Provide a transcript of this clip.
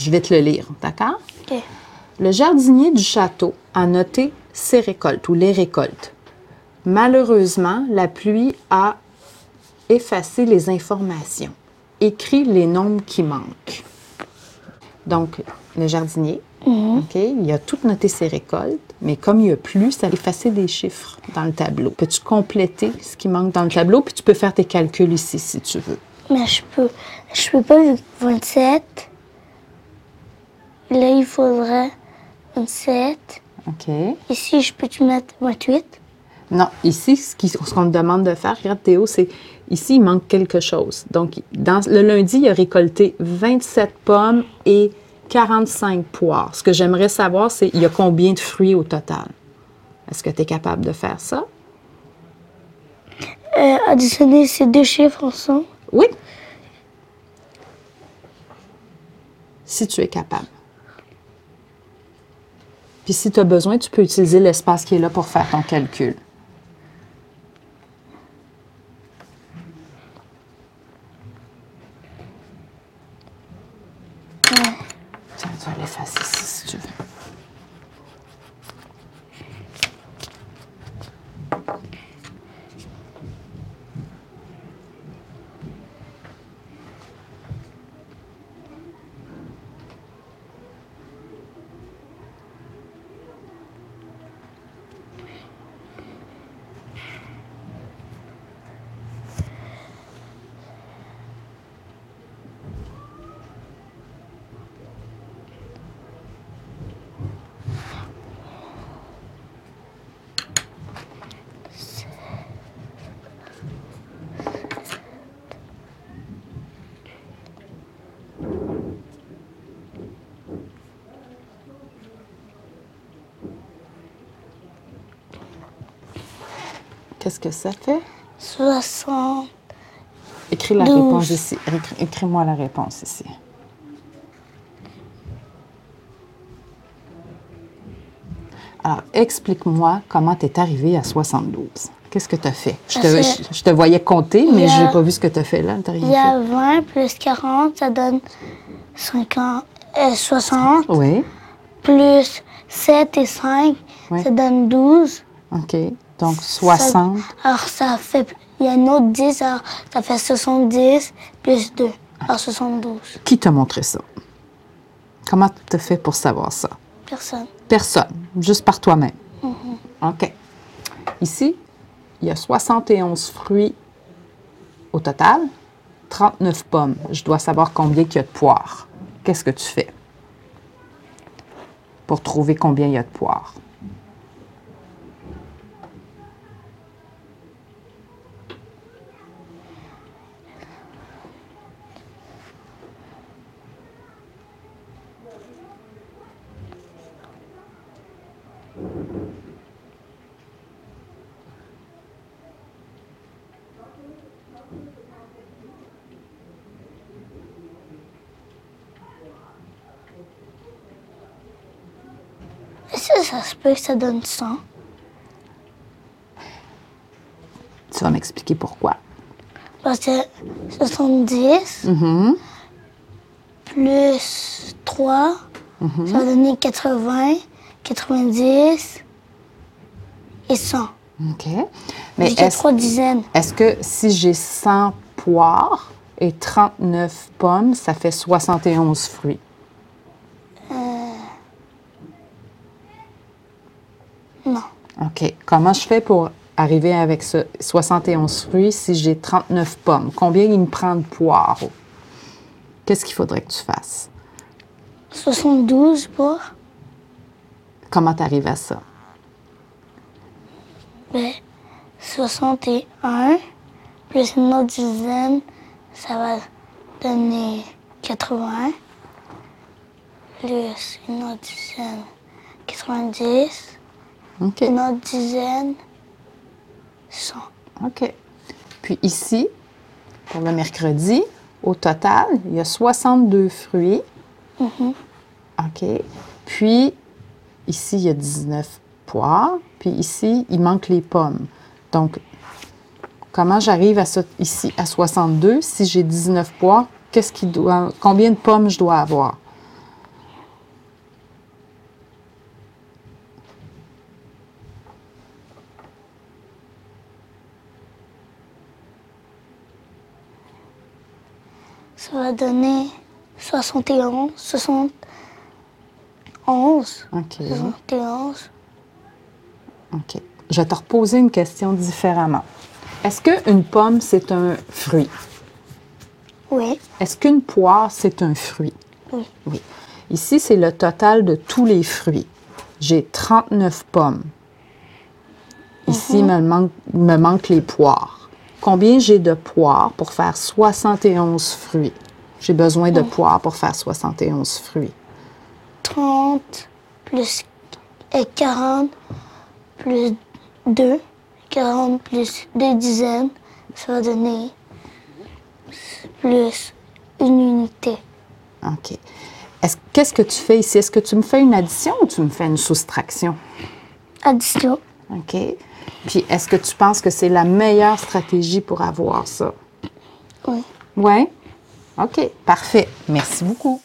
Je vais te le lire, d'accord? OK. Le jardinier du château a noté ses récoltes ou les récoltes. Malheureusement, la pluie a effacé les informations. Écrit les nombres qui manquent. Donc, le jardinier, OK, il a tout noté ses récoltes, mais comme il y a plus, ça a effacé des chiffres dans le tableau. Peux-tu compléter ce qui manque dans le tableau, puis tu peux faire tes calculs ici si tu veux. Mais je peux, je peux pas vu que 27. Là, il faudrait 27. OK. Ici, je peux-tu mettre 28? Non, ici, ce qu'on te demande de faire, regarde Théo, c'est ici, il manque quelque chose. Donc, dans, le lundi, il a récolté 27 pommes et 45 poires. Ce que j'aimerais savoir, c'est il y a combien de fruits au total? Est-ce que tu es capable de faire ça? Euh, additionner ces deux chiffres ensemble. Oui. Si tu es capable. Puis si tu as besoin, tu peux utiliser l'espace qui est là pour faire ton calcul. Tiens, tu vas l'effacer ici si tu veux. Qu'est-ce que ça fait? 60. Écris la réponse ici. Écris- Écris-moi la réponse ici. Alors, explique-moi comment tu es arrivé à 72. Qu'est-ce que tu as fait? Je te, Parce que- je- je te voyais compter, mais je n'ai pas vu ce que tu as fait là. T'as rien Il y a 20 plus 40, ça donne 50, euh, 60. fait. Oui. Plus 7 et 5, Ouais. ça donne 12. OK. Donc, 60. Ça- alors, ça fait. Il y a un autre 10, alors ça fait 70 plus 2. Alors, 72. Qui t'a montré ça? Comment tu as fait pour savoir ça? Personne. Personne, juste par toi-même. OK. Ici, il y a 71 fruits au total, 39 pommes. Je dois savoir combien il y a de poires. Qu'est-ce que tu fais pour trouver combien il y a de poires? Est-ce que ça se peut que ça donne 100? Tu vas m'expliquer pourquoi. Parce que 70 Mhm. plus 3, Mhm. ça va donner 80, 90 et 100. OK. Mais J'ai est-ce trois dizaines. est-ce que si j'ai 100 poires et 39 pommes, ça fait 71 fruits? Non. OK. Comment je fais pour arriver avec ce 71 fruits si j'ai 39 pommes? Combien il me prend de poires? Qu'est-ce qu'il faudrait que tu fasses? 72 pour Comment tu arrives à ça? ben, 61 plus une autre dizaine, ça va donner 80 plus une autre dizaine, 90, OK. une autre dizaine, 100. OK. Puis ici, pour le mercredi, au total, il y a 62 fruits. OK. Puis ici, il y a 19 poires. Puis ici, il manque les pommes. Donc, comment j'arrive à ça ici à 62 si j'ai 19 pois? Qu'est-ce qui doit, combien de pommes je dois avoir? Ça va donner 71, 71. OK. 71. OK. Je vais te reposer une question différemment. Est-ce qu'une pomme, c'est un fruit? Oui, Est-ce qu'une poire, c'est un fruit? oui. Oui. Ici, c'est le total de tous les fruits. J'ai 39 pommes. Ici, il me, manque, il me manque les poires. Combien j'ai de poires pour faire 71 fruits? J'ai besoin de poires pour faire 71 fruits. 30 plus et 40 plus 2, 40 plus 2 dizaines, ça va donner plus une unité. OK. Est-ce- Qu'est-ce que tu fais ici? Est-ce que tu me fais une addition ou tu me fais une soustraction? Addition, OK. Puis, est-ce que tu penses que c'est la meilleure stratégie pour avoir ça? oui. Oui? OK. Parfait. Merci beaucoup.